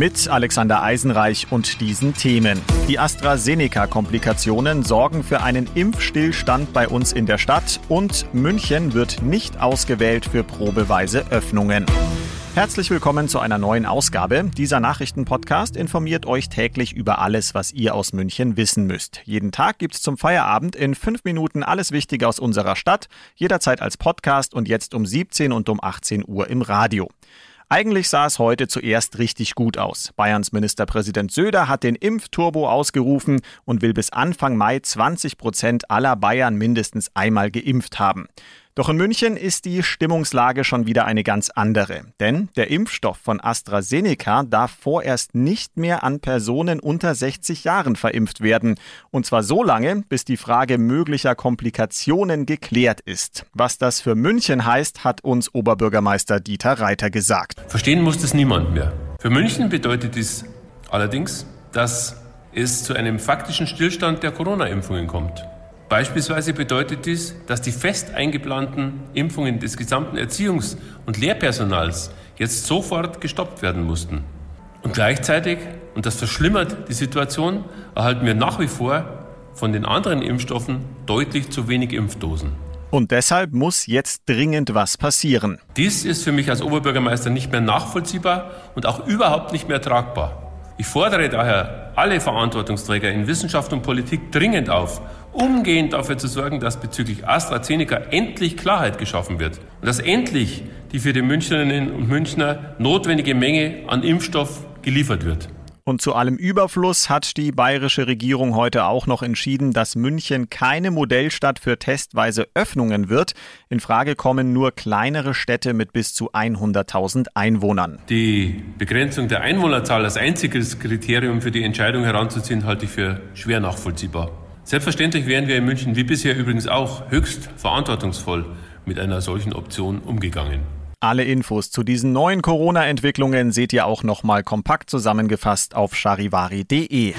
Mit Alexander Eisenreich und diesen Themen. Die AstraZeneca-Komplikationen sorgen für einen Impfstillstand bei uns in der Stadt und München wird nicht ausgewählt für probeweise Öffnungen. Herzlich willkommen zu einer neuen Ausgabe. Dieser Nachrichtenpodcast informiert euch täglich über alles, was ihr aus München wissen müsst. Jeden Tag gibt's zum Feierabend in fünf Minuten alles Wichtige aus unserer Stadt, jederzeit als Podcast und jetzt um 17 und um 18 Uhr im Radio. Eigentlich sah es heute zuerst richtig gut aus. Bayerns Ministerpräsident Söder hat den Impfturbo ausgerufen und will bis Anfang Mai 20 Prozent aller Bayern mindestens einmal geimpft haben. Doch in München ist die Stimmungslage schon wieder eine ganz andere. Denn der Impfstoff von AstraZeneca darf vorerst nicht mehr an Personen unter 60 Jahren verimpft werden. Und zwar so lange, bis die Frage möglicher Komplikationen geklärt ist. Was das für München heißt, hat uns Oberbürgermeister Dieter Reiter gesagt. Verstehen muss das niemand mehr. Für München bedeutet dies allerdings, dass es zu einem faktischen Stillstand der Corona-Impfungen kommt. Beispielsweise bedeutet dies, dass die fest eingeplanten Impfungen des gesamten Erziehungs- und Lehrpersonals jetzt sofort gestoppt werden mussten. Und gleichzeitig, und das verschlimmert die Situation, erhalten wir nach wie vor von den anderen Impfstoffen deutlich zu wenig Impfdosen. Und deshalb muss jetzt dringend was passieren. Dies ist für mich als Oberbürgermeister nicht mehr nachvollziehbar und auch überhaupt nicht mehr tragbar. Ich fordere daher alle Verantwortungsträger in Wissenschaft und Politik dringend auf, umgehend dafür zu sorgen, dass bezüglich AstraZeneca endlich Klarheit geschaffen wird und dass endlich die für die Münchnerinnen und Münchner notwendige Menge an Impfstoff geliefert wird. Und zu allem Überfluss hat die bayerische Regierung heute auch noch entschieden, dass München keine Modellstadt für testweise Öffnungen wird. In Frage kommen nur kleinere Städte mit bis zu 100.000 Einwohnern. Die Begrenzung der Einwohnerzahl als einziges Kriterium für die Entscheidung heranzuziehen, halte ich für schwer nachvollziehbar. Selbstverständlich wären wir in München wie bisher übrigens auch höchst verantwortungsvoll mit einer solchen Option umgegangen. Alle Infos zu diesen neuen Corona-Entwicklungen seht ihr auch nochmal kompakt zusammengefasst auf charivari.de.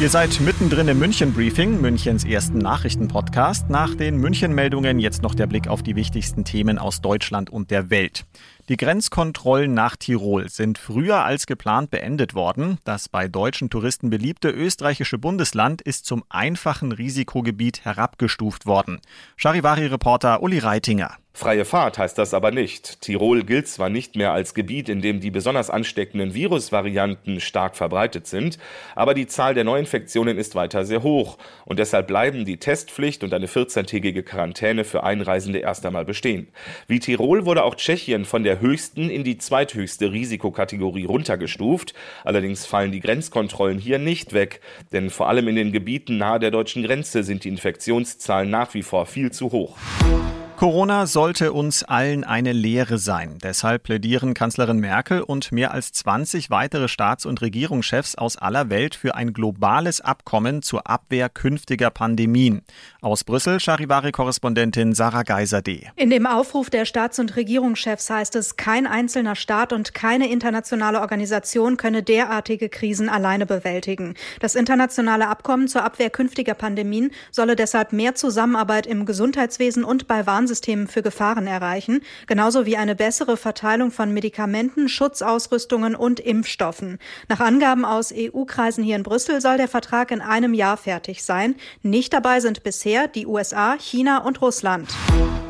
Ihr seid mittendrin im München-Briefing, Münchens ersten Nachrichtenpodcast. Nach den München-Meldungen jetzt noch der Blick auf die wichtigsten Themen aus Deutschland und der Welt. Die Grenzkontrollen nach Tirol sind früher als geplant beendet worden. Das bei deutschen Touristen beliebte österreichische Bundesland ist zum einfachen Risikogebiet herabgestuft worden. Charivari-Reporter Uli Reitinger. Freie Fahrt heißt das aber nicht. Tirol gilt zwar nicht mehr als Gebiet, in dem die besonders ansteckenden Virusvarianten stark verbreitet sind, aber die Zahl der Neuinfektionen ist weiter sehr hoch und deshalb bleiben die Testpflicht und eine 14-tägige Quarantäne für Einreisende erst einmal bestehen. Wie Tirol wurde auch Tschechien von der höchsten in die zweithöchste Risikokategorie runtergestuft. Allerdings fallen die Grenzkontrollen hier nicht weg, denn vor allem in den Gebieten nahe der deutschen Grenze sind die Infektionszahlen nach wie vor viel zu hoch. Corona sollte uns allen eine Lehre sein. Deshalb plädieren Kanzlerin Merkel und mehr als 20 weitere Staats- und Regierungschefs aus aller Welt für ein globales Abkommen zur Abwehr künftiger Pandemien. Aus Brüssel Charivari-Korrespondentin Sarah Geiser-D. In dem Aufruf der Staats- und Regierungschefs heißt es, kein einzelner Staat und keine internationale Organisation könne derartige Krisen alleine bewältigen. Das internationale Abkommen zur Abwehr künftiger Pandemien solle deshalb mehr Zusammenarbeit im Gesundheitswesen und bei Warnsystemen Warnsystemen für Gefahren erreichen, genauso wie eine bessere Verteilung von Medikamenten, Schutzausrüstungen und Impfstoffen. Nach Angaben aus EU-Kreisen hier in Brüssel soll der Vertrag in einem Jahr fertig sein. Nicht dabei sind bisher die USA, China und Russland.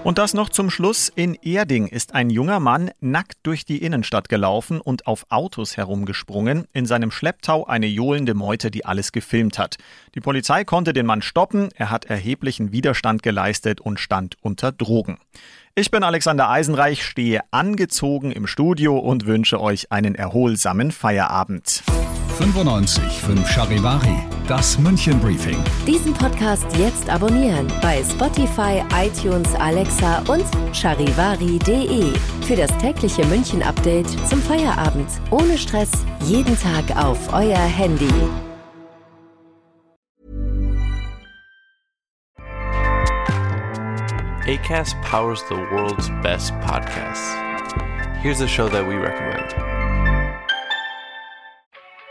Und das noch zum Schluss. In Erding ist ein junger Mann nackt durch die Innenstadt gelaufen und auf Autos herumgesprungen. In seinem Schlepptau eine johlende Meute, die alles gefilmt hat. Die Polizei konnte den Mann stoppen. Er hat erheblichen Widerstand geleistet und stand unter Drogen. Ich bin Alexander Eisenreich, stehe angezogen im Studio und wünsche euch einen erholsamen Feierabend. 95 5 Charivari, das München Briefing. Diesen Podcast jetzt abonnieren bei Spotify, iTunes, Alexa und charivari.de. Für das tägliche München Update zum Feierabend. Ohne Stress, jeden Tag auf euer Handy. ACAST powers the world's best podcasts. Here's a show that we recommend.